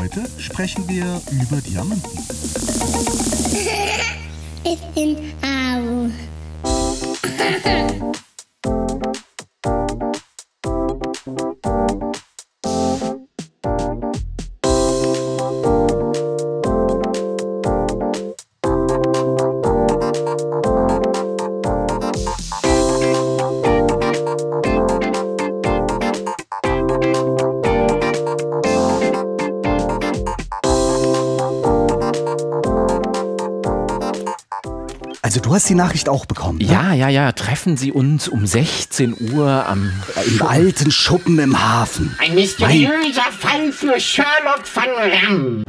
Heute sprechen wir über Diamanten. Ich bin. Also du hast die Nachricht auch bekommen. Ne? Ja, ja, ja. Treffen Sie uns um 16 Uhr am Im alten Schuppen im Hafen. Ein mysteriöser Fall für Sherlock van Ram.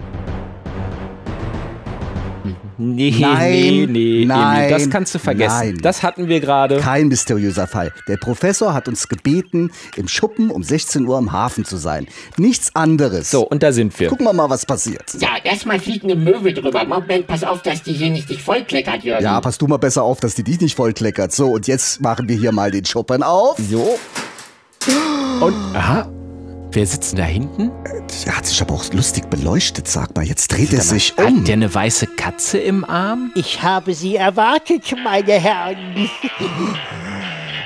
Nee, Nein, nee, nee, nein, Emil, das kannst du vergessen. nein. Das hatten wir gerade. Kein mysteriöser Fall. Der Professor hat uns gebeten, im Schuppen um 16 Uhr im Hafen zu sein. Nichts anderes. So, und da sind wir. Gucken wir mal, was passiert. Ja, erstmal fliegt eine Möwe drüber. Moment, pass auf, dass die hier nicht dich vollkleckert, Jürgen. Ja, pass du mal besser auf, dass die dich nicht vollkleckert. So, und jetzt machen wir hier mal den Schuppen auf. So. Und, aha. Wer sitzt denn da hinten? Der hat sich aber auch lustig beleuchtet, sag mal. Jetzt dreht er sich um. Hat der eine weiße Katze im Arm? Ich habe Sie erwartet, meine Herren.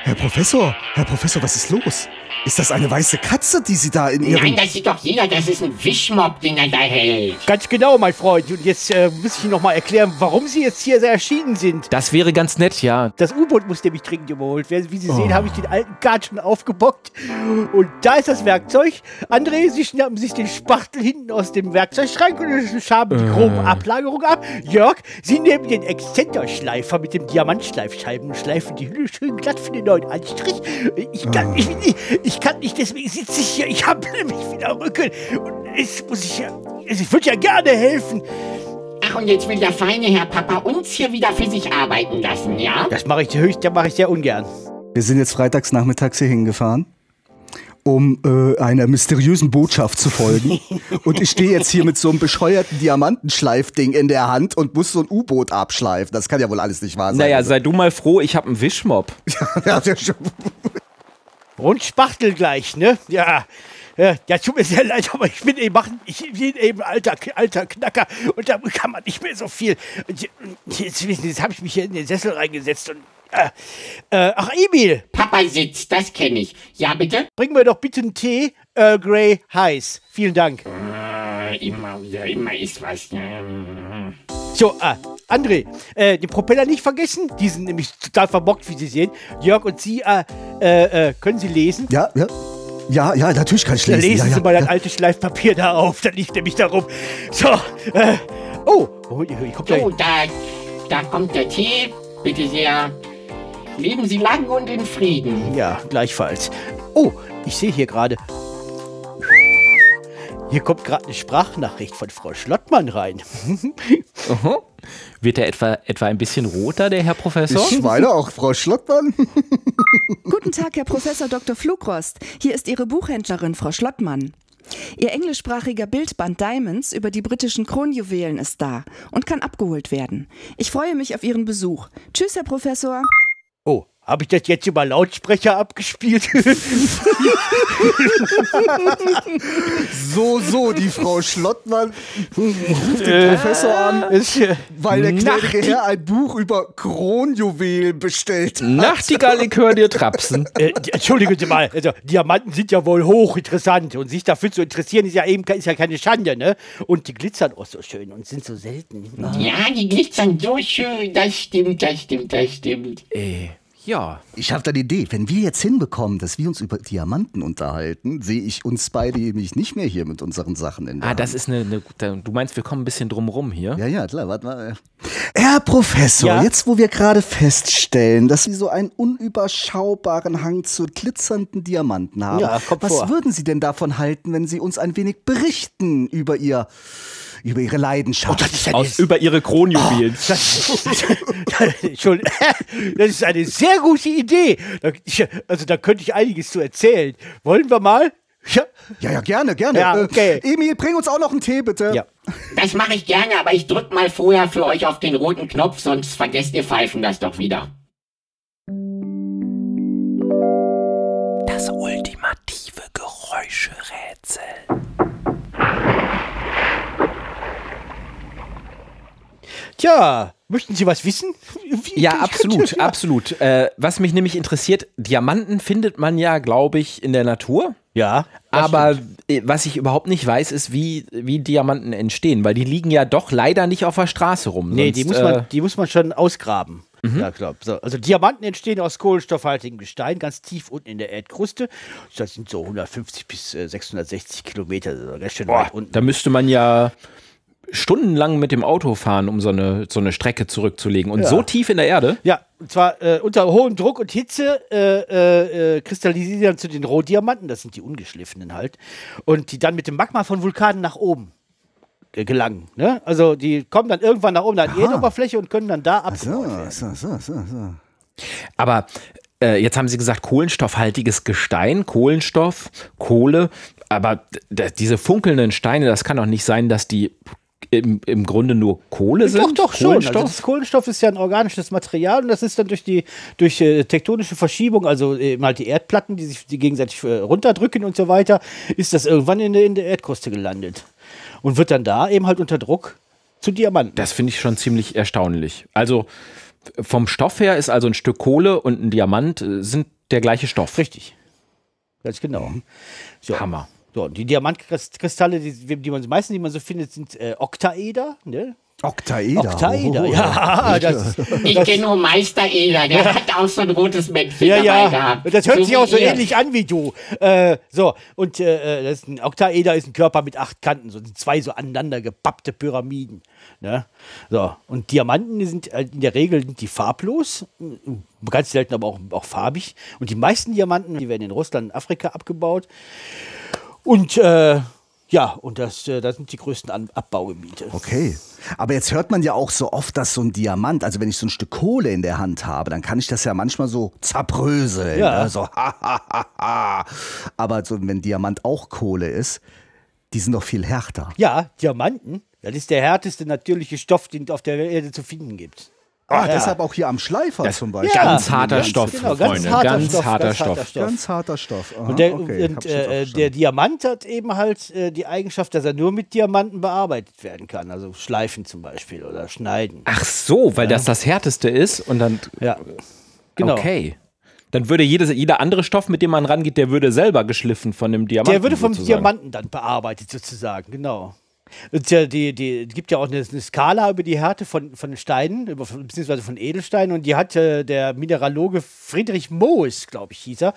Herr Professor, Herr Professor, was ist los? Ist das eine weiße Katze, die Sie da in Ihrem... Nein, das sieht doch jeder, das ist ein Wischmob, den er da hält. Ganz genau, mein Freund. Und jetzt äh, muss ich Ihnen noch mal erklären, warum Sie jetzt hier erschienen sind. Das wäre ganz nett, ja. Das U-Boot muss nämlich dringend überholt werden. Wie Sie sehen, habe ich den alten Kart schon aufgebockt. Und da ist das Werkzeug. André, Sie schnappen sich den Spachtel hinten aus dem Werkzeugschrank und schaben die grobe Ablagerung ab. Jörg, Sie nehmen den Exzenterschleifer mit dem Diamantschleifscheiben und schleifen die Hülle schön glatt für den neuen Anstrich. Ich kann, ich, ich kann nicht, deswegen sitze ich hier. Ich habe nämlich wieder Rücken. Und jetzt muss ich ja, ich würde ja gerne helfen. Ach, und jetzt will der feine Herr Papa uns hier wieder für sich arbeiten lassen, ja? Das mache ich höchst, das mache ich sehr ungern. Wir sind jetzt freitags nachmittags hier hingefahren, um äh, einer mysteriösen Botschaft zu folgen. und ich stehe jetzt hier mit so einem bescheuerten Diamantenschleifding in der Hand und muss so ein U-Boot abschleifen. Das kann ja wohl alles nicht wahr sein. Naja, sei du mal froh, ich habe einen Wischmob. ja, der schon. Und Spachtel gleich, ne? Ja. Ja, tut mir sehr leid, aber ich bin eben, ich bin eben alter, alter Knacker und da kann man nicht mehr so viel. Jetzt, jetzt habe ich mich hier in den Sessel reingesetzt und. Äh, äh, ach, Emil, Papa sitzt, das kenne ich. Ja, bitte? bring mir doch bitte einen Tee, Earl Grey heiß. Vielen Dank. Äh, immer wieder, immer ist was. So, ah, André, äh, den Propeller nicht vergessen. Die sind nämlich total verbockt, wie Sie sehen. Jörg und Sie, äh, äh, äh, können Sie lesen? Ja, ja. Ja, ja, natürlich kann ich Dann lesen. lesen ja, Sie ja, mal das ja. alte Schleifpapier da auf. Da liegt nämlich darum. So, äh, oh, oh, hier kommt So, da, da kommt der Tee. Bitte sehr. Leben Sie lang und in Frieden. Ja, gleichfalls. Oh, ich sehe hier gerade. Hier kommt gerade eine Sprachnachricht von Frau Schlottmann rein. Aha. Wird er etwa, etwa ein bisschen roter, der Herr Professor? Ich meine auch, Frau Schlottmann. Guten Tag, Herr Professor Dr. Flugrost. Hier ist Ihre Buchhändlerin, Frau Schlottmann. Ihr englischsprachiger Bildband Diamonds über die britischen Kronjuwelen ist da und kann abgeholt werden. Ich freue mich auf Ihren Besuch. Tschüss, Herr Professor. Habe ich das jetzt über Lautsprecher abgespielt? So, so, die Frau Schlottmann ruft den Professor an, äh, weil der gnädige Herr ein Buch über Kronjuwelen bestellt hat. Nachtigall, ich höre dir trapsen. äh, Entschuldigen Sie mal, also Diamanten sind ja wohl hochinteressant und sich dafür zu interessieren ist ja eben ist ja keine Schande, ne? Und die glitzern auch so schön und sind so selten. Ja, die glitzern so schön. Das stimmt, das stimmt, das stimmt. Äh, Ja. Ich habe da eine Idee. Wenn wir jetzt hinbekommen, dass wir uns über Diamanten unterhalten, sehe ich uns beide nämlich nicht mehr hier mit unseren Sachen in der Ah, das Hand. ist eine, eine gute. Du meinst, wir kommen ein bisschen drum rum hier? Ja, ja, klar, warte mal. Herr Professor, Ja? jetzt wo wir gerade feststellen, dass Sie so einen unüberschaubaren Hang zu glitzernden Diamanten haben, Ja, was vor. würden Sie denn davon halten, wenn Sie uns ein wenig berichten über Ihr über Ihre Leidenschaft? das ist eine Aus, über ihre Kronjuwelen. Das, schon, das ist eine sehr gute Idee. Da, ich, also da könnte ich einiges zu erzählen. Wollen wir mal? Ja. ja, ja, gerne, gerne. Ja, okay. Äh, Emil, bring uns auch noch einen Tee, bitte. Ja. Das mache ich gerne, aber ich drück mal vorher für euch auf den roten Knopf, sonst vergesst ihr Pfeifen das doch wieder. Das ultimative Geräuscherätsel. Tja, möchten Sie was wissen? Wie- Ja, absolut, absolut. Äh, was mich nämlich interessiert, Diamanten findet man ja, glaube ich, in der Natur. Ja, Aber stimmt. äh, was ich überhaupt nicht weiß, ist, wie, wie Diamanten entstehen, weil die liegen ja doch leider nicht auf der Straße rum. Nee, Sonst, die muss, äh, man, die muss man schon ausgraben. Ja, glaub. So, also Diamanten entstehen aus kohlenstoffhaltigem Gestein, ganz tief unten in der Erdkruste. Das sind so 150 bis äh, 660 Kilometer, also ganz schön boah, weit unten. da müsste man ja stundenlang mit dem Auto fahren, um so eine, so eine Strecke zurückzulegen. Und Ja. so tief in der Erde? Ja, und zwar äh, unter hohem Druck und Hitze äh, äh, äh, kristallisieren die dann zu den Rohdiamanten, das sind die ungeschliffenen halt, und die dann mit dem Magma von Vulkanen nach oben gelangen. Ne? Also die kommen dann irgendwann nach oben an die Erdoberfläche und können dann da abgebaut werden. So, so, so, so. Aber äh, jetzt haben Sie gesagt, kohlenstoffhaltiges Gestein, Kohlenstoff, Kohle. Aber diese funkelnden Steine, das kann doch nicht sein, dass die im, im Grunde nur Kohle sind. Doch, doch, schon. Also Kohlenstoff? das Kohlenstoff ist ja ein organisches Material und das ist dann durch die durch äh, tektonische Verschiebung, also eben halt die Erdplatten, die sich die gegenseitig äh, runterdrücken und so weiter, ist das irgendwann in der, in der Erdkruste gelandet. Und wird dann da eben halt unter Druck zu Diamanten. Das finde ich schon ziemlich erstaunlich. Also vom Stoff her ist also ein Stück Kohle und ein Diamant äh, sind der gleiche Stoff. Richtig. Ganz genau. So. Hammer. So, und die Diamantkristalle, die, die man die meisten, die man so findet, sind äh, Oktaeder. Ne? Oktaeder. Oktaeder, Oh, ja. Das, Ich kenne nur Meister Eder, der hat auch so ein rotes Männchen ja, dabei ja. gehabt. Das hört So sich auch so ihr. ähnlich an wie du. Äh, so, und äh, das ist ein Oktaeder ist ein Körper mit acht Kanten, so sind zwei so aneinander gepappte Pyramiden. Ne? So, und Diamanten die sind äh, in der Regel sind die farblos, ganz selten aber auch, auch farbig. Und die meisten Diamanten, die werden in Russland und Afrika abgebaut. Und äh, ja, und das, äh, das sind die größten An Abbaugebiete. Okay. Aber jetzt hört man ja auch so oft, dass so ein Diamant, also wenn ich so ein Stück Kohle in der Hand habe, dann kann ich das ja manchmal so zerbröseln. Ja. Ne? So, ha, ha, ha, ha. Aber so, wenn Diamant auch Kohle ist, die sind doch viel härter. Ja, Diamanten, das ist der härteste natürliche Stoff, den es auf der Erde zu finden gibt. Ah, Ja. deshalb auch hier am Schleifer zum Beispiel. Ganz harter Ganz- Stoff, Genau, ganz Freunde. harter ganz Stoff, harter ganz Stoff. harter Stoff. Ganz harter Stoff. Aha, Und, der, okay, und auch äh, der. Diamant hat eben halt äh, die Eigenschaft, dass er nur mit Diamanten bearbeitet werden kann. Also schleifen zum Beispiel oder schneiden. Ach so, weil das das härteste ist und dann. Ja, genau. Okay. Dann würde jedes, jeder andere Stoff, mit dem man rangeht, der würde selber geschliffen von dem Diamanten. Der würde vom sozusagen. Diamanten dann bearbeitet sozusagen, genau. Und ja, die, die, es gibt ja auch eine, eine Skala über die Härte von, von Steinen, über, beziehungsweise von Edelsteinen. Und die hat äh, der Mineraloge Friedrich Moos, glaube ich, hieß er,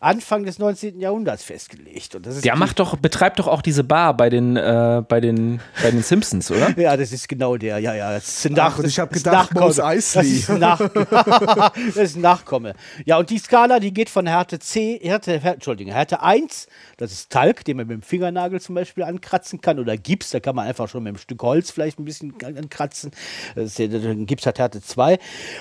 Anfang des 19. Jahrhunderts festgelegt. Und das ist Der die- macht doch, betreibt doch auch diese Bar bei den, äh, bei den, bei den Simpsons, oder? Ja, das ist genau der. Ja, ja. Das ist ein Ach, Nach und das ich hab ist gedacht, Eisley. Das ist ein, Nach das ist ein Nachkomme. Ja, und die Skala, die geht von Härte C, Härte, Härte, Entschuldigung, Härte 1, das ist Talg, den man mit dem Fingernagel zum Beispiel ankratzen kann, oder Gips, da kann man einfach schon mit einem Stück Holz vielleicht ein bisschen ankratzen. Das ist der, der Gips hat Härte 2.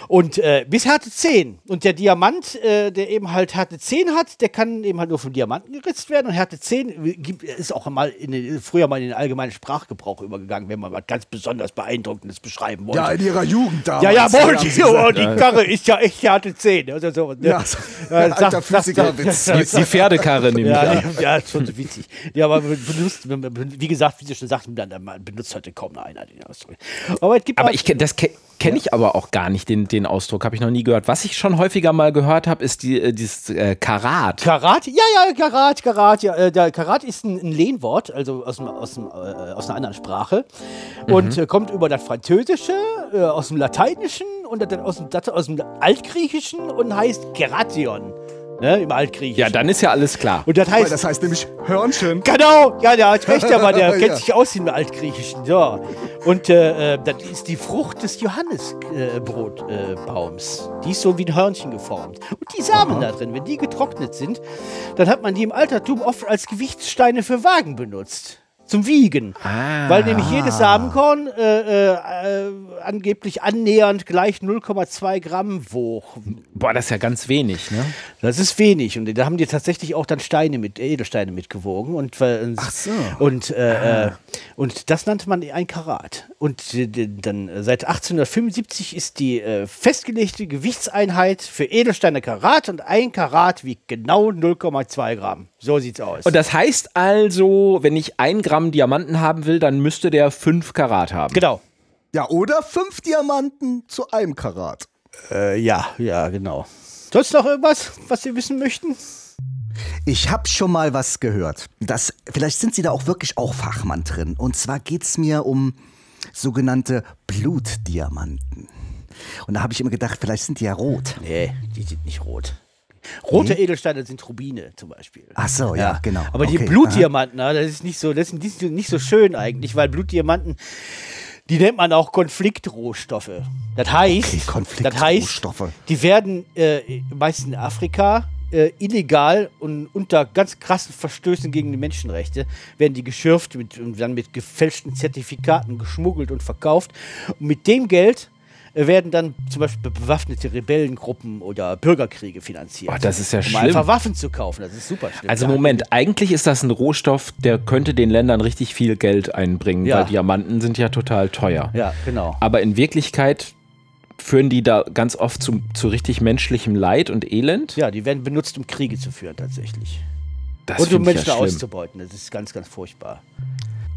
Und äh, bis Härte 10. Und der Diamant, äh, der eben halt Härte 10 hat, der kann eben halt nur vom Diamanten geritzt werden. Und Härte 10 gibt- ist auch mal in den, früher mal in den allgemeinen Sprachgebrauch übergegangen, wenn man was ganz besonders Beeindruckendes beschreiben wollte. Ja, in ihrer Jugend damals. Ja, ja, wohl, die, oh, die Karre ist ja echt Härte 10. Also so, ne? Ja, so, Äh, alter Physikerwitz. Die, die Pferdekarre nämlich. ja, an. ja, ja, ist schon so witzig. Ja, aber benutzt, wie gesagt, wie du schon sagtest, man, man benutzt heute kaum noch einer den Ausdruck. Aber es gibt Aber ich kenn- das ke kenne ich aber auch gar nicht, den, den Ausdruck, habe ich noch nie gehört. Was ich schon häufiger mal gehört habe, ist die, äh, dieses äh, Karat. Karat? Ja, ja, Karat, Karat, ja. Äh, der Karat ist ein, ein Lehnwort, also aus, dem, aus, dem, äh, aus einer anderen Sprache. Und äh, kommt über das Französische, äh, aus dem Lateinischen und dann aus dem, aus dem Altgriechischen und heißt Geration. Ne, Im Altgriechischen. ja, dann ist ja alles klar. Und das heißt. das heißt nämlich Hörnchen. Genau, ja, der hat recht, aber der kennt Ja. sich aus im Altgriechischen. Ja. Und äh, äh, das ist die Frucht des Johannesbrotbaums. die ist so wie ein Hörnchen geformt. Und die Samen da drin, wenn die getrocknet sind, dann hat man die im Altertum oft als Gewichtssteine für Wagen benutzt. Zum Wiegen. Weil nämlich jedes Samenkorn äh, äh, äh, angeblich annähernd gleich 0,2 Gramm wog. Boah, das ist ja ganz wenig, ne? Das ist wenig. Und da haben die tatsächlich auch dann Steine mit, Edelsteine mitgewogen. Und, äh, Ach so. und, äh, äh, und das nannte man ein Karat. Und dann seit 1875 ist die festgelegte Gewichtseinheit für Edelsteine Karat und ein Karat wiegt genau 0,2 Gramm. So sieht's aus. Und das heißt also, wenn ich ein Gramm Diamanten haben will, dann müsste der fünf Karat haben. genau. Ja, oder fünf Diamanten zu einem Karat. Äh, ja, ja, genau. Sonst noch irgendwas, was Sie wissen möchten? Ich habe schon mal was gehört. Das, vielleicht sind Sie da auch wirklich auch Fachmann drin. Und zwar geht's mir um sogenannte Blutdiamanten. Und da habe ich immer gedacht, vielleicht sind die ja rot. Nee, die sind nicht rot. Rote Edelsteine sind Rubine zum Beispiel. Ach so, ja, genau. Aber die Okay, Blutdiamanten, na, das ist nicht so, das ist nicht so, schön eigentlich, weil Blutdiamanten, die nennt man auch Konfliktrohstoffe. Das heißt, Okay, das heißt, Konfliktrohstoffe. die werden äh, meist in Afrika äh, illegal und unter ganz krassen Verstößen gegen die Menschenrechte werden die geschürft mit, und dann mit gefälschten Zertifikaten geschmuggelt und verkauft. Und mit dem Geld werden dann zum Beispiel bewaffnete Rebellengruppen oder Bürgerkriege finanziert. Oh, das ist ja um schlimm. einfach Waffen zu kaufen. Das ist super schlimm. Also. Moment, eigentlich ist das ein Rohstoff, der könnte den Ländern richtig viel Geld einbringen, Ja. weil Diamanten sind ja total teuer. Ja, genau. Aber in Wirklichkeit führen die da ganz oft zu, zu richtig menschlichem Leid und Elend. Ja, die werden benutzt, um Kriege zu führen tatsächlich. Das und um Menschen ja auszubeuten. Das ist ganz, ganz furchtbar.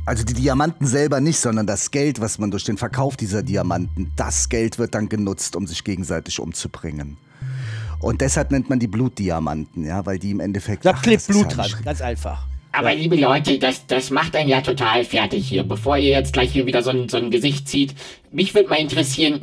Also die Diamanten selber nicht, sondern das Geld, was man durch den Verkauf dieser Diamanten, das Geld wird dann genutzt, um sich gegenseitig umzubringen. Und deshalb nennt man die Blutdiamanten, ja, weil die im Endeffekt. Da klebt Blut ja dran, ganz einfach. Aber liebe Leute, das, das macht einen ja total fertig hier. Bevor ihr jetzt gleich hier wieder so ein, so ein Gesicht zieht, mich würde mal interessieren,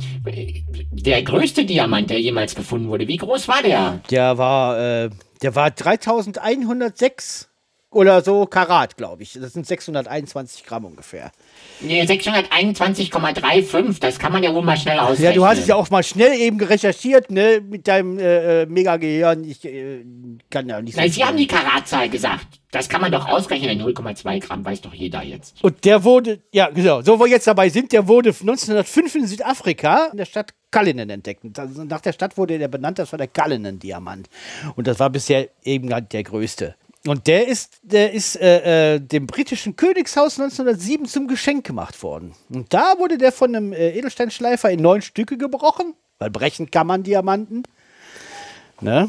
der größte Diamant, der jemals gefunden wurde, wie groß war der? Der war, äh, der war 3106 oder so Karat, glaube ich. Das sind 621 Gramm ungefähr. Nee, 621,35, das kann man ja wohl mal schnell ausrechnen. Ja, du hast es ja auch mal schnell eben recherchiert, ne, mit deinem äh, äh, Mega-Gehirn. Ich äh, kann ja nicht so Nein, Sie haben die Karatzahl gesagt. Das kann man doch ausrechnen. 0,2 Gramm weiß doch jeder jetzt. Und der wurde, ja, genau, so wo wir jetzt dabei sind, der wurde 1905 in Südafrika in der Stadt Cullinan entdeckt. Nach der Stadt wurde der benannt, das war der Cullinan-Diamant. Und das war bisher eben halt der größte. Und der ist, der ist äh, äh, dem britischen Königshaus 1907 zum Geschenk gemacht worden. Und da wurde der von einem äh, Edelsteinschleifer in neun Stücke gebrochen, weil brechen kann man Diamanten. Ne?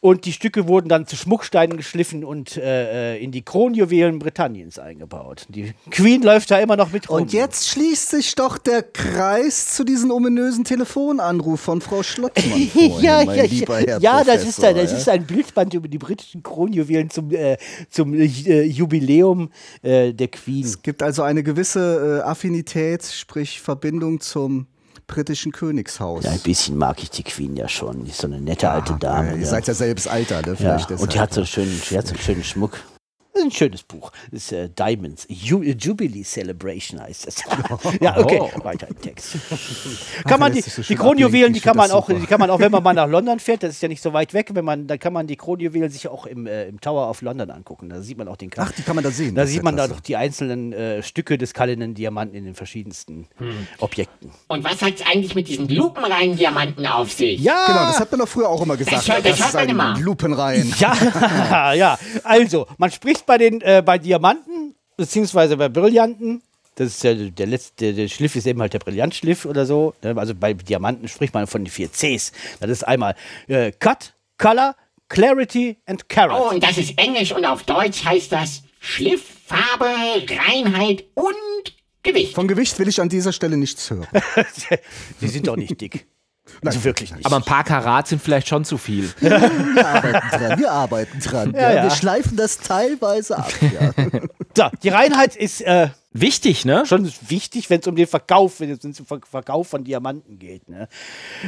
Und die Stücke wurden dann zu Schmucksteinen geschliffen und äh, äh, in die Kronjuwelen Britanniens eingebaut. Die Queen läuft da immer noch mit rum. Und jetzt schließt sich doch der Kreis zu diesem ominösen Telefonanruf von Frau Schlottmann. vorhin, ja, ja, ja, ja das, ist ein, das ist ein Bildband über die britischen Kronjuwelen zum, äh, zum äh, Jubiläum äh, der Queen. Es gibt also eine gewisse äh, Affinität, sprich Verbindung zum britischen Königshaus. Ja, ein bisschen mag ich die Queen ja schon. Die ist so eine nette alte Ah, Dame. ja, ihr ja. seid ja selbes Alter, ne? Ja, Vielleicht und die hat so einen schönen, die hat so einen schönen Schmuck. Das ist ein schönes Buch. Das ist äh, Diamonds. Ju Jubilee Celebration heißt es. ja, okay. Weiter im Text. kann man die, so die Kronjuwelen, die kann man das auch, super. die kann man auch, wenn man mal nach London fährt, das ist ja nicht so weit weg, wenn man, dann kann man die Kronjuwelen sich auch im, äh, im Tower of London angucken. Da sieht man auch den Ach, die kann man da sehen. Da Das sieht man da doch die einzelnen äh, Stücke des Cullinan Diamanten in den verschiedensten Objekten. Und was hat's eigentlich mit diesen lupenreinen Diamanten auf sich? Ja, Genau, das hat man doch früher auch immer gesagt. Das hört- das hört man immer. Lupenrein. Ja, ja. Also, man spricht bei den äh, bei Diamanten beziehungsweise bei Brillanten. Das ist ja der letzte, der Schliff ist eben halt der Brillantschliff oder so. ne? Also bei Diamanten spricht man von den vier Cs. Das ist einmal äh, Cut, Color, Clarity and Carat. Oh, und das ist Englisch und auf Deutsch heißt das Schliff, Farbe, Reinheit und Gewicht. Von Gewicht will ich an dieser Stelle nichts hören. Sie sind doch nicht dick. Also wirklich nicht. Aber ein paar Karat sind vielleicht schon zu viel. Wir arbeiten dran, wir arbeiten dran. Ja, ja. Wir schleifen das teilweise ab. Ja. so, die Reinheit ist äh, Wichtig, ne? schon wichtig, wenn es um den Verkauf, wenn es um den Ver- Verkauf von Diamanten geht. Ne?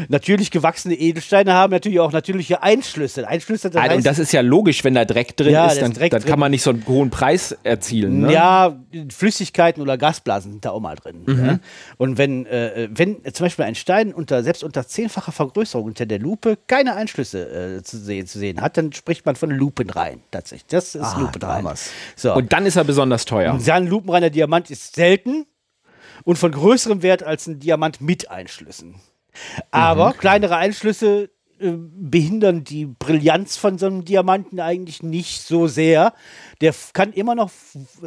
Natürlich gewachsene Edelsteine haben natürlich auch natürliche Einschlüsse. Einschlüsse, das Also, heißt, und das ist ja logisch, wenn da Dreck drin Ja, ist, da dann, Dreck dann drin. kann man nicht so einen hohen Preis erzielen. Ne? Ja, Flüssigkeiten oder Gasblasen sind da auch mal drin. Mhm. Ne? Und wenn, äh, wenn zum Beispiel ein Stein unter, selbst unter zehnfacher Vergrößerung unter der Lupe keine Einschlüsse äh, zu, sehen, zu sehen hat, dann spricht man von Lupenrein tatsächlich. Das ist Ah, Lupenrein. So. Und dann ist er besonders teuer. Und ein lupenreiner Diamant ist selten und von größerem Wert als ein Diamant mit Einschlüssen. Aber kleinere Einschlüsse äh, behindern die Brillanz von so einem Diamanten eigentlich nicht so sehr. Der kann immer noch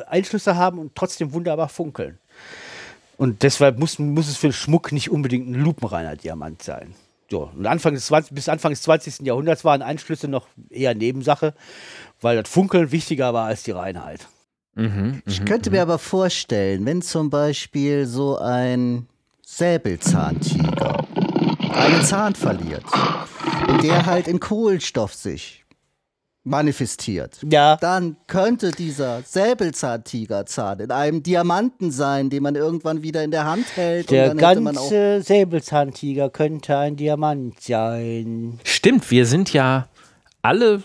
Einschlüsse haben und trotzdem wunderbar funkeln. Und deshalb muss, muss es für den Schmuck nicht unbedingt ein lupenreiner Diamant sein. So, Anfang des 20, bis Anfang des 20. Jahrhunderts waren Einschlüsse noch eher Nebensache, weil das Funkeln wichtiger war als die Reinheit. Ich könnte mir aber vorstellen, wenn zum Beispiel so ein Säbelzahntiger einen Zahn verliert und der halt in Kohlenstoff sich manifestiert, Ja. dann könnte dieser Säbelzahntigerzahn in einem Diamanten sein, den man irgendwann wieder in der Hand hält. Der und dann hätte man auch ganze Säbelzahntiger könnte ein Diamant sein. Stimmt, wir sind ja alle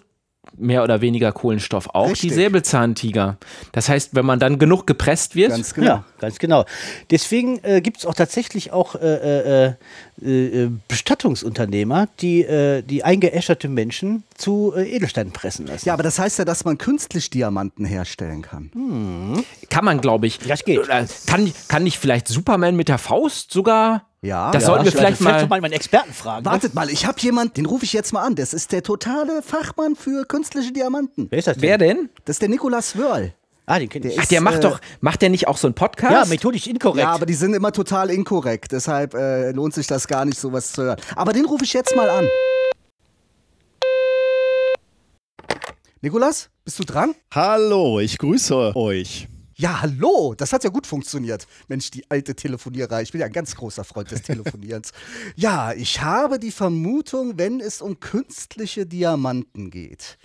mehr oder weniger Kohlenstoff, auch Richtig. die Säbelzahntiger. Das heißt, wenn man dann genug gepresst wird, ganz genau. Ja, ganz genau. Deswegen äh, gibt es auch tatsächlich auch äh, äh, äh, äh, Bestattungsunternehmer, die, äh, die eingeäscherte Menschen zu äh, Edelsteinen pressen lassen. Ja, aber das heißt ja, dass man künstlich Diamanten herstellen kann. kann man, glaube ich. Ja, es geht. Kann, kann nicht vielleicht Superman mit der Faust sogar? Ja. Das ja. sollten wir Ich vielleicht vielleicht mal. mal meinen Experten fragen. ne? Wartet mal, ich habe jemanden, den rufe ich jetzt mal an. Das ist der totale Fachmann für künstliche Diamanten. Wer ist das denn? Wer denn? Das ist der Nikolaus Wörl. Ah, den kenn ich. Der Ach, der ist, macht äh, doch, macht der nicht auch so einen Podcast? ja, methodisch inkorrekt. Ja, aber die sind immer total inkorrekt. Deshalb äh, lohnt sich das gar nicht, sowas zu hören. Aber den rufe ich jetzt mal an. Nikolas, bist du dran? Hallo, ich grüße euch. Ja, hallo. Das hat ja gut funktioniert. Mensch, die alte Telefonierei. Ich bin ja ein ganz großer Freund des Telefonierens. ja, ich habe die Vermutung, wenn es um künstliche Diamanten geht,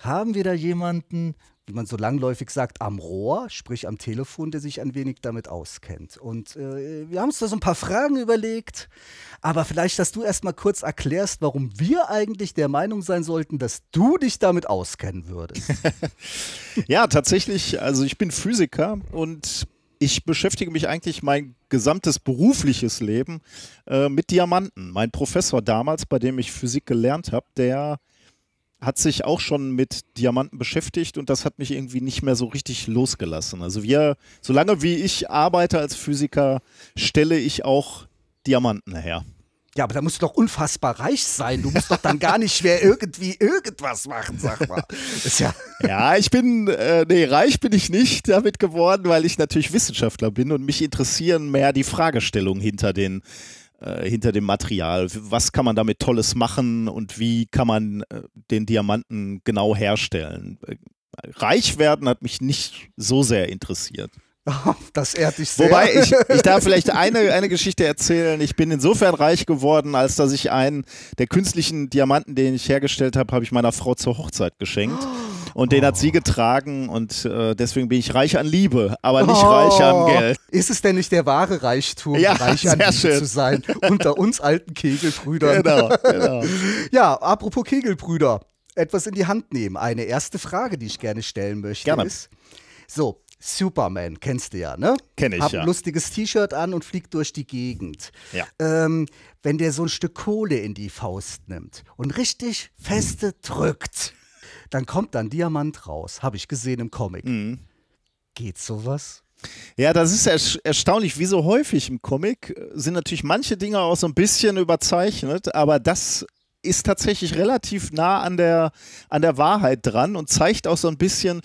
haben wir da jemanden, wie man so langläufig sagt, am Rohr, sprich am Telefon, der sich ein wenig damit auskennt. Und äh, wir haben uns da so ein paar Fragen überlegt. Aber vielleicht, dass du erst mal kurz erklärst, warum wir eigentlich der Meinung sein sollten, dass du dich damit auskennen würdest. Ja, tatsächlich, also ich bin Physiker und ich beschäftige mich eigentlich mein gesamtes berufliches Leben äh, mit Diamanten. Mein Professor damals, bei dem ich Physik gelernt habe, der hat sich auch schon mit Diamanten beschäftigt und das hat mich irgendwie nicht mehr so richtig losgelassen. Also wir, solange wie ich arbeite als Physiker, stelle ich auch Diamanten her. Ja, aber da musst du doch unfassbar reich sein. Du musst doch dann gar nicht mehr irgendwie irgendwas machen, sag mal. Ja. Ja, ich bin, äh, nee, reich bin ich nicht damit geworden, weil ich natürlich Wissenschaftler bin und mich interessieren mehr die Fragestellungen hinter den äh, hinter dem Material. Was kann man damit Tolles machen und wie kann man äh, den Diamanten genau herstellen? Äh, Reich werden hat mich nicht so sehr interessiert. Das ehrt dich sehr. Wobei, ich, ich darf vielleicht eine, eine Geschichte erzählen. Ich bin insofern reich geworden, als dass ich einen der künstlichen Diamanten, den ich hergestellt habe, habe ich meiner Frau zur Hochzeit geschenkt. Und den hat sie getragen und äh, deswegen bin ich reich an Liebe, aber nicht reich an Geld. Oh. Ist es denn nicht der wahre Reichtum, Ja, reich an Liebe schön. zu sein, unter uns alten Kegelbrüdern? Genau, genau. Ja, apropos Kegelbrüder, etwas in die Hand nehmen. Eine erste Frage, die ich gerne stellen möchte, Gerne. ist: So, Superman, kennst du ja, ne? Kenn ich, Hab ja. ein lustiges T-Shirt an und fliegt durch die Gegend. Ja. Ähm, wenn der so ein Stück Kohle in die Faust nimmt und richtig feste drückt, dann kommt dann Diamant raus. Habe ich gesehen im Comic. Mhm. Geht sowas? Ja, das ist ersch- erstaunlich, wie so häufig im Comic äh, sind natürlich manche Dinge auch so ein bisschen überzeichnet, aber das ist tatsächlich relativ nah an der, an der Wahrheit dran und zeigt auch so ein bisschen,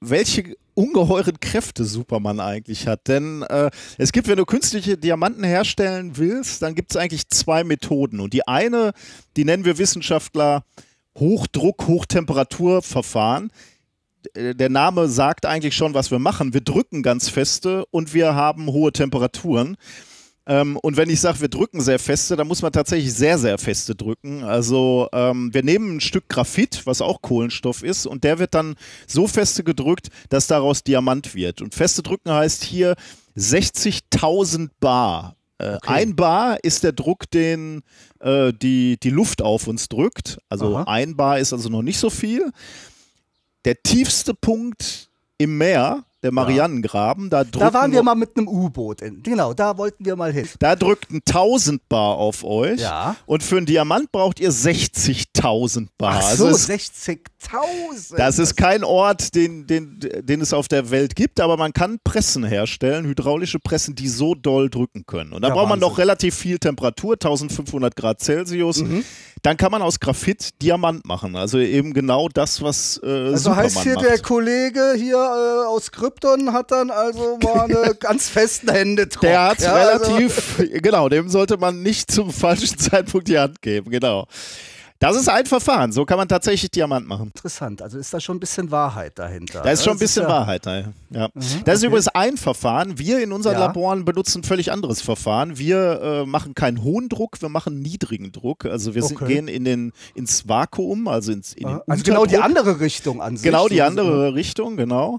welche ungeheuren Kräfte Superman eigentlich hat. Denn äh, es gibt, wenn du künstliche Diamanten herstellen willst, dann gibt es eigentlich zwei Methoden. Und die eine, die nennen wir Wissenschaftler Hochdruck, Hochtemperaturverfahren. äh, der Name sagt eigentlich schon, was wir machen. Wir drücken ganz feste und wir haben hohe Temperaturen. Ähm, und wenn ich sage, wir drücken sehr feste, dann muss man tatsächlich sehr, sehr feste drücken. Also ähm, wir nehmen ein Stück Graphit, was auch Kohlenstoff ist, und der wird dann so feste gedrückt, dass daraus Diamant wird. Und feste drücken heißt hier 60.000 Bar. Äh, Ein Bar ist der Druck, den äh, die, die Luft auf uns drückt. Also Aha. ein Bar ist also noch nicht so viel. Der tiefste Punkt im Meer, der Marianengraben, da drücken Da waren wir noch- mal mit einem U-Boot. in- Genau, da wollten wir mal hin. da drückt ein 1000 Bar auf euch. Ja. Und für einen Diamant braucht ihr 60.000 Bar. Ach Also so, es- 60.000. das ist kein Ort, den, den, den es auf der Welt gibt, aber man kann Pressen herstellen, hydraulische Pressen, die so doll drücken können. Und da Ja, braucht man noch Wahnsinn. relativ viel Temperatur, 1500 Grad Celsius. Mhm. Dann kann man aus Graphit Diamant machen. Also eben genau das, was äh, Also Superman heißt hier, macht. der Kollege hier äh, aus Krypton hat dann also mal eine ganz festen Händedruck. Der hat ja, also- relativ, genau, dem sollte man nicht zum falschen Zeitpunkt die Hand geben, genau. Das ist ein Verfahren, so kann man tatsächlich Diamant machen. Interessant, also ist da schon ein bisschen Wahrheit dahinter. Da ist schon ein bisschen ja- Wahrheit. Ja. Ja. Das ist übrigens ein Verfahren. Wir in unseren Ja. Laboren benutzen ein völlig anderes Verfahren. Wir äh, machen keinen hohen Druck, wir machen niedrigen Druck. Also wir sind, Okay. gehen in den, ins Vakuum, also ins, in den Also genau die andere Richtung an sich. Genau die So- andere Richtung, genau.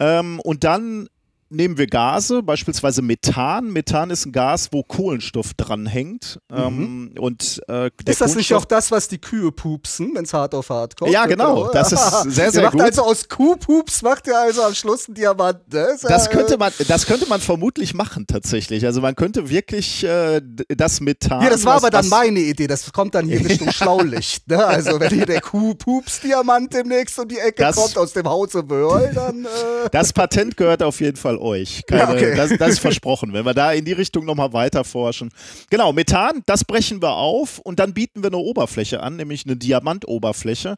Ähm, und dann nehmen wir Gase, beispielsweise Methan. Methan ist ein Gas, wo Kohlenstoff dranhängt. Ähm, und, äh, Mhm. Ist das nicht auch das, was die Kühe pupsen, wenn es hart auf hart kommt? Ja, genau. Das ist sehr, sehr ihr macht gut. Also aus Kuhpups macht ihr also am Schluss einen Diamant. Ne? Ja, Das könnte, man, das könnte man vermutlich machen, tatsächlich. Also man könnte wirklich äh, das Methan. Hier, das war was- aber dann meine Idee. Das kommt dann hier Richtung Schlaulicht. Ne? Also, wenn hier der Kuh-Pups-Diamant demnächst um die Ecke Das- kommt aus dem Hause Wörl, dann. Äh, Das Patent gehört auf jeden Fall euch. Keine, Ja, okay. das, das ist versprochen, wenn wir da in die Richtung nochmal weiter forschen. Genau, Methan, das brechen wir auf und dann bieten wir eine Oberfläche an, nämlich eine Diamantoberfläche.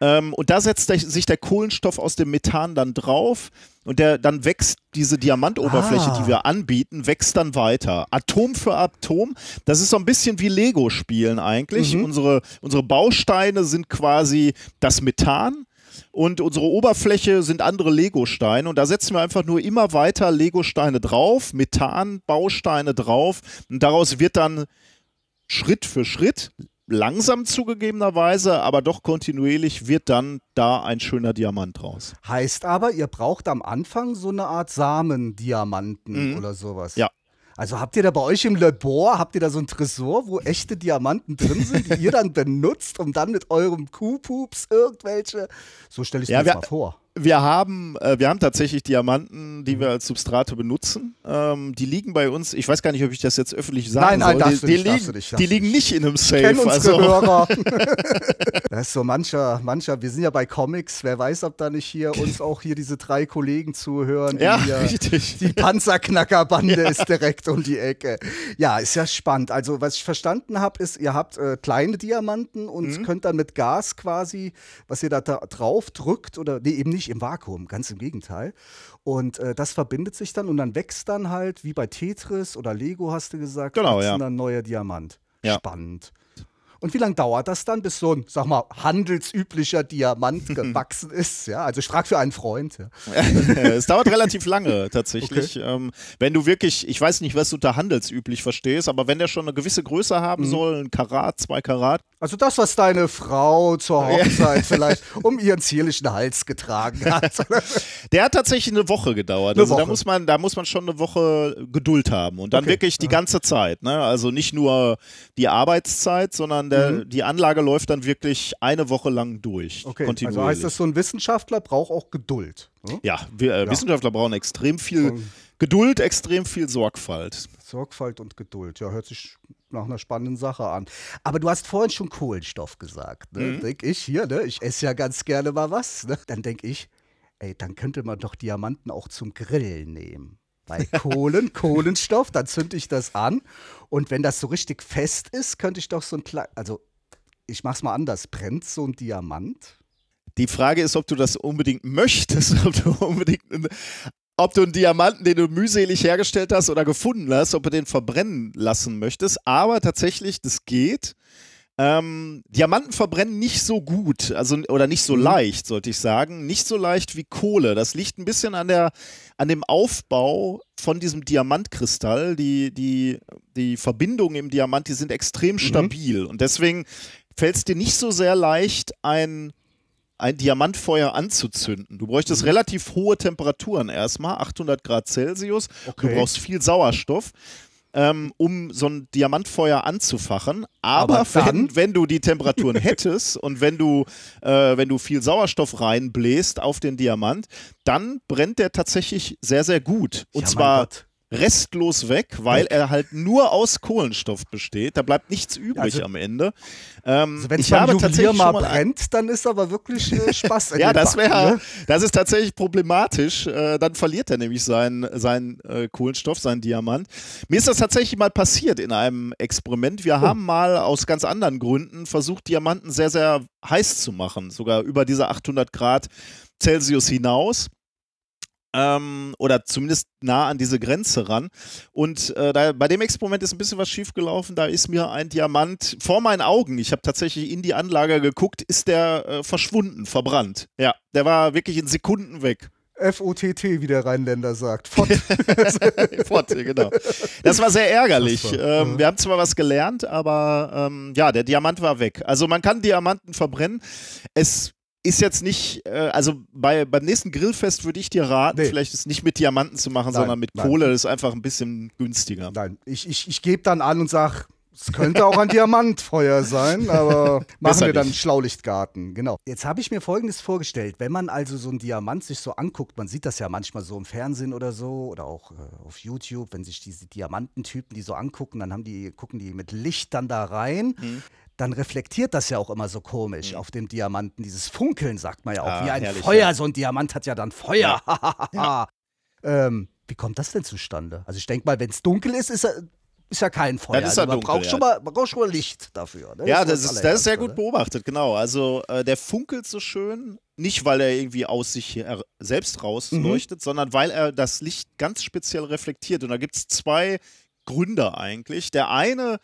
Ähm, und da setzt der, sich der Kohlenstoff aus dem Methan dann drauf und der, dann wächst diese Diamantoberfläche, Ah. die wir anbieten, wächst dann weiter. Atom für Atom. Das ist so ein bisschen wie Lego-Spielen eigentlich. Unsere, unsere Bausteine sind quasi das Methan. Und unsere Oberfläche sind andere Legosteine und da setzen wir einfach nur immer weiter Legosteine drauf, Methan-Bausteine drauf und daraus wird dann Schritt für Schritt, langsam zugegebenerweise, aber doch kontinuierlich wird dann da ein schöner Diamant raus. heißt aber, ihr braucht am Anfang so eine Art Samendiamanten oder sowas. Mhm. Ja. Also habt ihr da bei euch im Labor, habt ihr da so ein Tresor, wo echte Diamanten drin sind, die ihr dann benutzt, um dann mit eurem Kuhpups irgendwelche. So stelle ich mir Ja, das mal vor. Wir haben, äh, wir haben tatsächlich Diamanten, die wir als Substrate benutzen. Ähm, die liegen bei uns, ich weiß gar nicht, ob ich das jetzt öffentlich sagen Nein, nein, soll. darfst die, die, nicht, liegen, nicht, die liegen nicht in einem Safe. Kennen unsere also, Hörer. da ist so mancher, mancher, wir sind ja bei Comics, wer weiß, ob da nicht hier uns auch hier diese drei Kollegen zuhören. Die Ja, hier, richtig. Die Panzerknackerbande ist direkt um die Ecke. Ja, ist ja spannend. Also, was ich verstanden habe, ist, ihr habt äh, kleine Diamanten und Mhm. könnt dann mit Gas quasi, was ihr da, da drauf drückt, oder nee, eben nicht im Vakuum, ganz im Gegenteil. Und äh, das verbindet sich dann und dann wächst dann halt, wie bei Tetris oder Lego, hast du gesagt, Genau, ja. dann neuer Diamant. Ja. Spannend. Und wie lange dauert das dann, bis so ein, sag mal, handelsüblicher Diamant gewachsen ist? Ja, also ich frage für einen Freund. Ja. es dauert relativ lange tatsächlich. Ähm, wenn du wirklich, ich weiß nicht, was du unter handelsüblich verstehst, aber wenn der schon eine gewisse Größe haben Mhm. soll, ein Karat, zwei Karat, Also das, was deine Frau zur Hochzeit vielleicht um ihren zierlichen Hals getragen hat. der hat tatsächlich eine Woche gedauert. Eine also da Woche. muss man, da muss man schon eine Woche Geduld haben und dann Okay. wirklich die ganze Zeit. Ne? Also nicht nur die Arbeitszeit, sondern der, die Anlage läuft dann wirklich eine Woche lang durch. Okay, kontinuierlich. also heißt das, so ein Wissenschaftler braucht auch Geduld. ne? ja, wir, äh, Wissenschaftler brauchen extrem viel Geduld, extrem viel Sorgfalt. Sorgfalt und Geduld. Ja, hört sich nach einer spannenden Sache an. Aber du hast vorhin schon Kohlenstoff gesagt. Ne? Mhm. Denk ich hier, ne? ich esse ja ganz gerne mal was. Ne? Dann denke ich, ey, dann könnte man doch Diamanten auch zum Grillen nehmen. Bei Kohlen, Kohlenstoff, dann zünde ich das an. Und wenn das so richtig fest ist, könnte ich doch so ein klein. Also, ich mach's mal anders. Brennt so ein Diamant? Die Frage ist, ob du das unbedingt möchtest, ob du unbedingt, ob du einen Diamanten, den du mühselig hergestellt hast oder gefunden hast, ob du den verbrennen lassen möchtest. Aber tatsächlich, das geht. Ähm, Diamanten verbrennen nicht so gut, also oder nicht so leicht, sollte ich sagen, nicht so leicht wie Kohle. Das liegt ein bisschen an der, an dem Aufbau von diesem Diamantkristall. Die, die, die Verbindungen im Diamant, die sind extrem stabil und deswegen fällt es dir nicht so sehr leicht, ein ein Diamantfeuer anzuzünden. Du bräuchtest relativ hohe Temperaturen erstmal, 800 Grad Celsius. Okay. Du brauchst viel Sauerstoff, ähm, um so ein Diamantfeuer anzufachen. Aber, Aber wenn, wenn du die Temperaturen hättest und wenn du, äh, wenn du viel Sauerstoff reinbläst auf den Diamant, dann brennt der tatsächlich sehr, sehr gut. Und Ja, zwar. Restlos weg, weil er halt nur aus Kohlenstoff besteht. Da bleibt nichts übrig Also- am Ende. Ähm, Also wenn es beim Juwelier tatsächlich mal brennt, dann ist aber wirklich äh, Spaß. ja, das wäre, ne? das ist tatsächlich problematisch. Äh, dann verliert er nämlich seinen, seinen äh, Kohlenstoff, seinen Diamant. Mir ist das tatsächlich mal passiert in einem Experiment. Oh. Wir haben mal aus ganz anderen Gründen versucht, Diamanten sehr, sehr heiß zu machen, sogar über diese 800 Grad Celsius hinaus. Ähm, oder zumindest nah an diese Grenze ran. Und äh, da, bei dem Experiment ist ein bisschen was schiefgelaufen. Da ist mir ein Diamant vor meinen Augen, ich habe tatsächlich in die Anlage geguckt, ist der äh, verschwunden, verbrannt. Ja, der war wirklich in Sekunden weg. F-O-T-T, wie der Rheinländer sagt. Fott. Fort, genau. Das war sehr ärgerlich. War- ähm, ja. wir haben zwar was gelernt, aber ähm, ja, der Diamant war weg. Also man kann Diamanten verbrennen. Es ist jetzt nicht, äh, also bei, beim nächsten Grillfest würde ich dir raten, Nee. vielleicht es nicht mit Diamanten zu machen, Nein, sondern mit nein. Kohle. Das ist einfach ein bisschen günstiger. Nein, ich, ich, ich gebe dann an und sage, es könnte auch ein Diamantfeuer sein, aber machen wir dann einen nicht. Schlaulichtgarten. Genau. Jetzt habe ich mir Folgendes vorgestellt. Wenn man also so einen Diamant sich so anguckt, man sieht das ja manchmal so im Fernsehen oder so oder auch äh, auf YouTube, wenn sich diese Diamantentypen die so angucken, dann haben die, gucken die mit Licht dann da rein. Mhm. Dann reflektiert das ja auch immer so komisch auf dem Diamanten. Dieses Funkeln sagt man ja auch. Ah, wie ein herrlich, Feuer. ja. So ein Diamant hat ja dann Feuer. ähm, wie kommt das denn zustande? Also ich denke mal, wenn es dunkel ist, ist, ist ja kein Feuer. Dann ist also man, dunkel, braucht ja. schon mal, man braucht schon mal Licht dafür. Ne? Ja, so das ist, das ist sehr gut ne? beobachtet, genau. Also äh, der funkelt so schön, nicht weil er irgendwie aus sich selbst rausleuchtet, sondern weil er das Licht ganz speziell reflektiert. Und da gibt es zwei Gründe eigentlich. Der eine,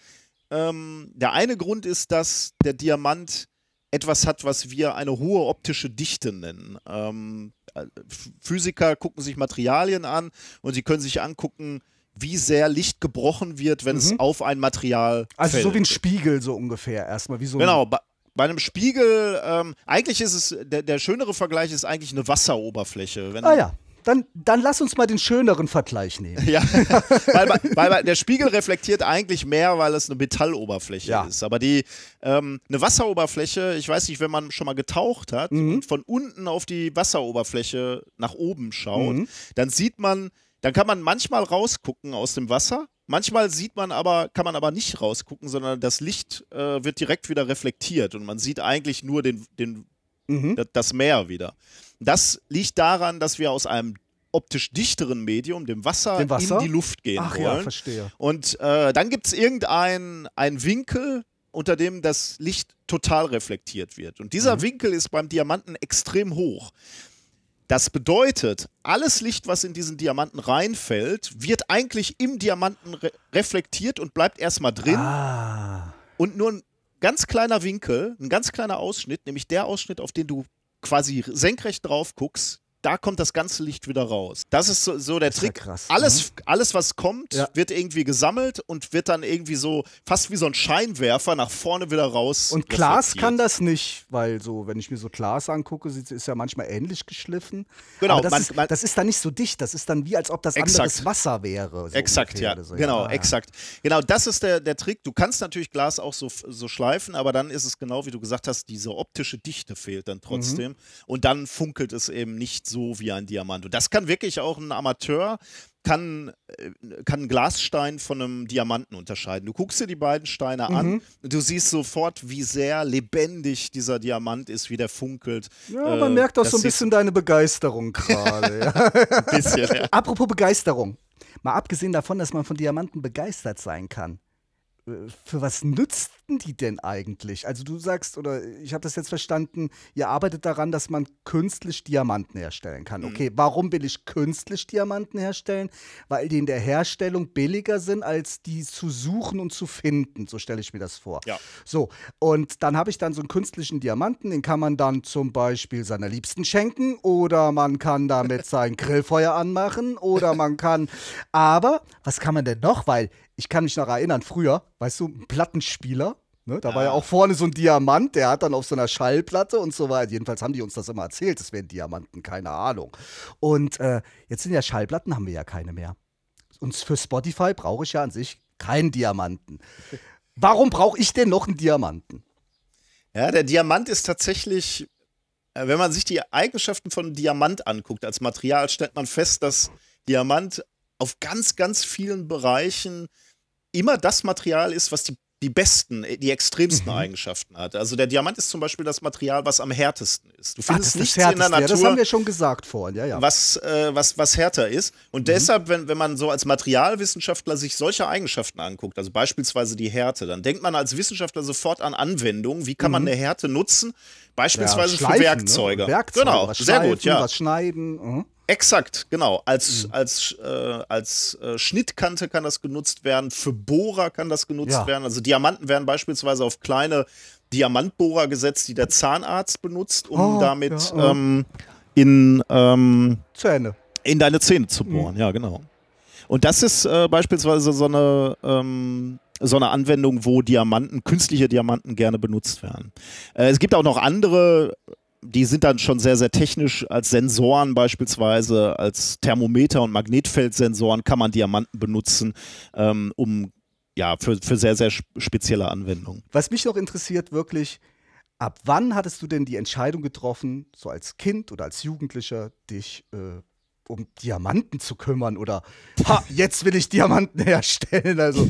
ähm, der eine Grund ist, dass der Diamant etwas hat, was wir eine hohe optische Dichte nennen. Ähm, äh, Ph- Physiker gucken sich Materialien an und sie können sich angucken, wie sehr Licht gebrochen wird, wenn es auf ein Material Also fällt. so wie ein Spiegel so ungefähr erstmal. Wie so Genau, bei, bei einem Spiegel, ähm, eigentlich ist es, der, der schönere Vergleich ist eigentlich eine Wasseroberfläche. Wenn, Ah ja, dann, dann lass uns mal den schöneren Vergleich nehmen. Ja, weil, weil, der Spiegel reflektiert eigentlich mehr, weil es eine Metalloberfläche Ja. ist. Aber die ähm, eine Wasseroberfläche, ich weiß nicht, wenn man schon mal getaucht hat Mhm. und von unten auf die Wasseroberfläche nach oben schaut, Mhm. dann sieht man, dann kann man manchmal rausgucken aus dem Wasser. Manchmal sieht man aber, kann man aber nicht rausgucken, sondern das Licht äh, wird direkt wieder reflektiert und man sieht eigentlich nur den, den, Mhm. da- das Meer wieder. Das liegt daran, dass wir aus einem optisch dichteren Medium, dem Wasser, Dem Wasser? in die Luft gehen Ach wollen. ja, verstehe. Und äh, dann gibt es irgendeinen einen Winkel, unter dem das Licht total reflektiert wird. Und dieser Mhm. Winkel ist beim Diamanten extrem hoch. Das bedeutet, alles Licht, was in diesen Diamanten reinfällt, wird eigentlich im Diamanten re reflektiert und bleibt erstmal drin. Ah. Und nur ein ganz kleiner Winkel, ein ganz kleiner Ausschnitt, nämlich der Ausschnitt, auf den du quasi senkrecht drauf guckst, da kommt das ganze Licht wieder raus. Das ist so, so der ist ja Trick. krass. Alles, alles, was kommt, Ja. wird irgendwie gesammelt und wird dann irgendwie so fast wie so ein Scheinwerfer nach vorne wieder raus. Und Glas kann das nicht, weil so, wenn ich mir so Glas angucke, ist ja manchmal ähnlich geschliffen. Genau, Aber das, man- ist, man- das ist dann nicht so dicht. Das ist dann wie, als ob das Exakt. anderes Wasser wäre. So Exakt, ungefähr ja. so. Genau, Ah, ja. exakt. Genau, das ist der, der Trick. Du kannst natürlich Glas auch so, so schleifen, aber dann ist es genau wie du gesagt hast, diese optische Dichte fehlt dann trotzdem. Und dann funkelt es eben nicht so wie ein Diamant. Und das kann wirklich auch ein Amateur, kann, äh, kann einen Glasstein von einem Diamanten unterscheiden. Du guckst dir die beiden Steine an und du siehst sofort, wie sehr lebendig dieser Diamant ist, wie der funkelt. Ja, Äh, man merkt auch so ein bisschen deine Begeisterung gerade. ja. ein bisschen, ja. Apropos Begeisterung. Mal abgesehen davon, dass man von Diamanten begeistert sein kann. äh, Für was nützt halten die denn eigentlich? Also du sagst, oder ich habe das jetzt verstanden, ihr arbeitet daran, dass man künstlich Diamanten herstellen kann. Okay, warum will ich künstlich Diamanten herstellen? Weil die in der Herstellung billiger sind, als die zu suchen und zu finden. So stelle ich mir das vor. Ja. So, und dann habe ich dann so einen künstlichen Diamanten, den kann man dann zum Beispiel seiner Liebsten schenken oder man kann damit sein Grillfeuer anmachen oder man kann. Aber was kann man denn noch? Weil ich kann mich noch erinnern, früher, weißt du, ein Plattenspieler. Ne, da war ja auch vorne so ein Diamant, der hat dann auf so einer Schallplatte und so weiter. Jedenfalls haben die uns das immer erzählt, das wären Diamanten, keine Ahnung. Und äh, jetzt sind ja Schallplatten, haben wir ja keine mehr. Und für Spotify brauche ich ja an sich keinen Diamanten. Warum brauche ich denn noch einen Diamanten? Ja, der Diamant ist tatsächlich, äh, wenn man sich die Eigenschaften von Diamant anguckt als Material, stellt man fest, dass Diamant auf ganz, ganz vielen Bereichen immer das Material ist, was die, die besten, äh, die extremsten Eigenschaften hat. Also der Diamant ist zum Beispiel das Material, was am härtesten ist. Du Ah, findest das ist nichts in der Härteste. Ja, Natur, das haben wir schon gesagt vorhin, ja, ja. was, äh, was, was härter ist. Und deshalb, wenn, wenn man so als Materialwissenschaftler sich solche Eigenschaften anguckt, also beispielsweise die Härte, dann denkt man als Wissenschaftler sofort an Anwendungen. Wie kann man eine Härte nutzen? Beispielsweise Schleifen, für Werkzeuge. Ne? Werkzeuge Genau, sehr gut, ja. Was schneiden. mhm. Exakt, genau. Als, als, äh, als äh, Schnittkante kann das genutzt werden, für Bohrer kann das genutzt Ja. werden. Also Diamanten werden beispielsweise auf kleine Diamantbohrer gesetzt, die der Zahnarzt benutzt, um Oh, damit ja, äh. ähm, in, ähm, Zähne. in deine Zähne zu bohren. Ja, genau. Und das ist äh, beispielsweise so eine, ähm, so eine Anwendung, wo Diamanten, künstliche Diamanten gerne benutzt werden. Äh, es gibt auch noch andere, die sind dann schon sehr, sehr technisch. Als Sensoren beispielsweise, als Thermometer und Magnetfeldsensoren kann man Diamanten benutzen, ähm, um ja, für, für sehr, sehr sp- spezielle Anwendungen. Was mich noch interessiert, wirklich, ab wann hattest du denn die Entscheidung getroffen, so als Kind oder als Jugendlicher, dich äh, um Diamanten zu kümmern oder ha, jetzt will ich Diamanten herstellen? Also,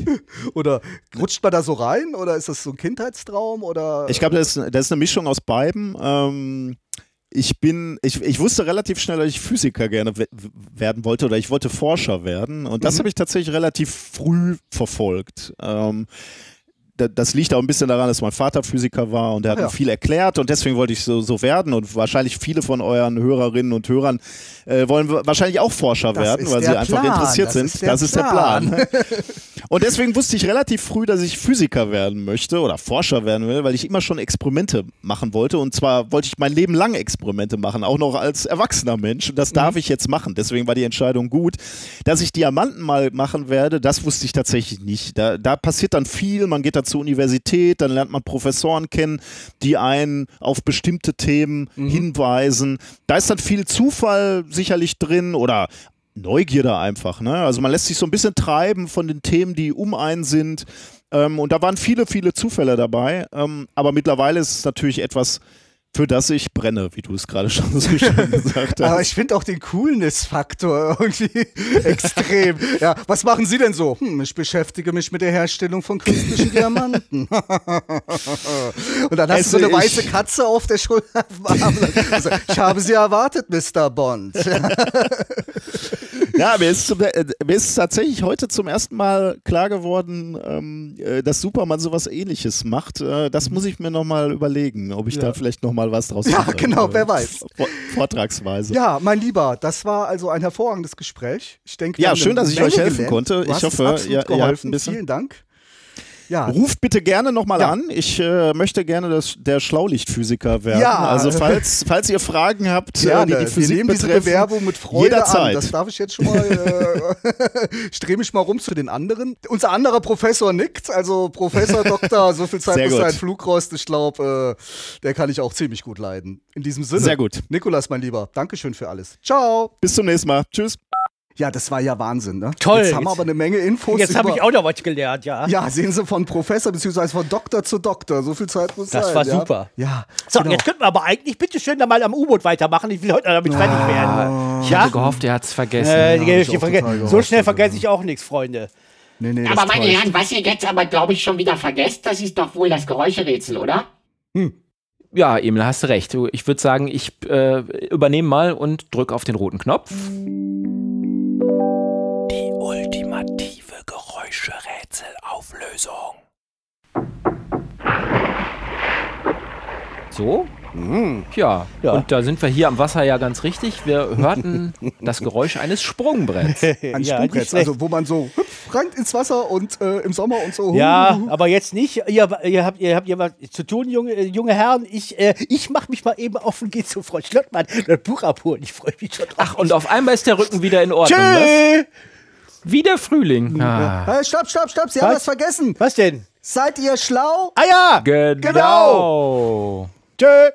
oder rutscht man da so rein oder ist das so ein Kindheitstraum? Oder Ich glaube, das, ist- das ist eine Mischung aus beiden. Ähm, ich bin, ich, ich wusste relativ schnell, dass ich Physiker gerne we werden wollte oder ich wollte Forscher werden. Und das habe ich tatsächlich relativ früh verfolgt. Ähm, das liegt auch ein bisschen daran, dass mein Vater Physiker war und er hat Ja. mir viel erklärt und deswegen wollte ich so, so werden und wahrscheinlich viele von euren Hörerinnen und Hörern äh, wollen wahrscheinlich auch Forscher Das werden, weil sie der einfach Plan. interessiert Das sind. ist das ist der Plan. Plan. Und deswegen wusste ich relativ früh, dass ich Physiker werden möchte oder Forscher werden will, weil ich immer schon Experimente machen wollte. Und zwar wollte ich mein Leben lang Experimente machen, auch noch als erwachsener Mensch. Und das darf ich jetzt machen. Deswegen war die Entscheidung gut. Dass ich Diamanten mal machen werde, das wusste ich tatsächlich nicht. Da, da passiert dann viel. Man geht da zur Universität, dann lernt man Professoren kennen, die einen auf bestimmte Themen hinweisen. Da ist dann viel Zufall sicherlich drin oder Neugierde einfach. Ne? Also man lässt sich so ein bisschen treiben von den Themen, die um einen sind. Ähm, und da waren viele, viele Zufälle dabei. Ähm, aber mittlerweile ist es natürlich etwas, für das ich brenne, wie du es gerade schon so schön gesagt hast. Aber ich finde auch den Coolness-Faktor irgendwie extrem. Ja, was machen Sie denn so? Hm, ich beschäftige mich mit der Herstellung von künstlichen Diamanten. Und dann hast Also du so eine ich- weiße Katze auf der Schulter. Also, ich habe Sie erwartet, Mr. Bond. Ja, mir ist, zum, äh, mir ist tatsächlich heute zum ersten Mal klar geworden, ähm, äh, dass Superman sowas ähnliches macht. Äh, das muss ich mir nochmal überlegen, ob ich da vielleicht nochmal was draus Ja, mache. genau, Äh, wer weiß. Vor- Vortragsweise. Ja, mein Lieber, das war also ein hervorragendes Gespräch. Ich denke, Ja, schön, dass ich euch helfen gelernt. konnte. Du Ich hoffe, ihr- ihr habt geholfen. ein bisschen- Vielen Dank. Ja, Ruft bitte gerne nochmal Ja. an. Ich äh, möchte gerne das, der Schlaulichtphysiker werden. Ja. Also falls, falls ihr Fragen habt, äh, Gerne. die die Wir Physik nehmen diese betreffen, Bewerbung mit Freude jederzeit. an. Das darf ich jetzt schon mal. Äh, ich drehe mich mal rum zu den anderen. Unser anderer Professor nickt, also Professor Doktor, so viel Zeit Sehr muss gut. sein Flugrost. Ich glaube, äh, der kann ich auch ziemlich gut leiden. In diesem Sinne. Sehr gut. Nikolas, mein Lieber, Dankeschön für alles. Ciao. Bis zum nächsten Mal. Tschüss. Ja, das war ja Wahnsinn, ne? Toll. Jetzt haben wir aber eine Menge Infos. Jetzt habe ich auch noch was gelernt, ja. Ja, sehen Sie von Professor bzw. von Doktor zu Doktor. So viel Zeit muss Das sein. war ja? super. Ja. So, genau. jetzt könnten wir aber eigentlich bitte schön da mal am U-Boot weitermachen. Ich will heute damit fertig werden. Ich Ja? hatte gehofft, er hat es vergessen. Äh, die- ich auch verge- so schnell vergesse ich auch nichts, Freunde. Nee, nee, Aber das meine. Herren, was ihr jetzt aber, glaube ich, schon wieder vergesst, das ist doch wohl das Geräuscherätsel, oder? Ja, Emil, hast du recht. Ich würde sagen, ich äh, übernehme mal und drücke auf den roten Knopf. Ultimative Geräuscherätselauflösung. So? Ja. Ja. und da sind wir hier am Wasser ja ganz richtig. Wir hörten das Geräusch eines Sprungbretts. Ein Ja, Sprungbrett, also wo man so hüpf, rennt ins Wasser und äh, im Sommer und so. Ja, aber jetzt nicht. Ihr, ihr, habt, ihr habt ja was zu tun, junge, äh, junge Herren. Ich, äh, ich mach mich mal eben auf und gehe zu Frau Schlottmann das Buch abholen. Ich freue mich schon drauf. Ach, und auf einmal ist der Rücken wieder in Ordnung. Was? Tschö! Der Frühling. Ah. Hey, stopp, stopp, stopp, Sie haben Was? was vergessen. Was denn? Seid ihr schlau? Ah ja! Genau. Tschö!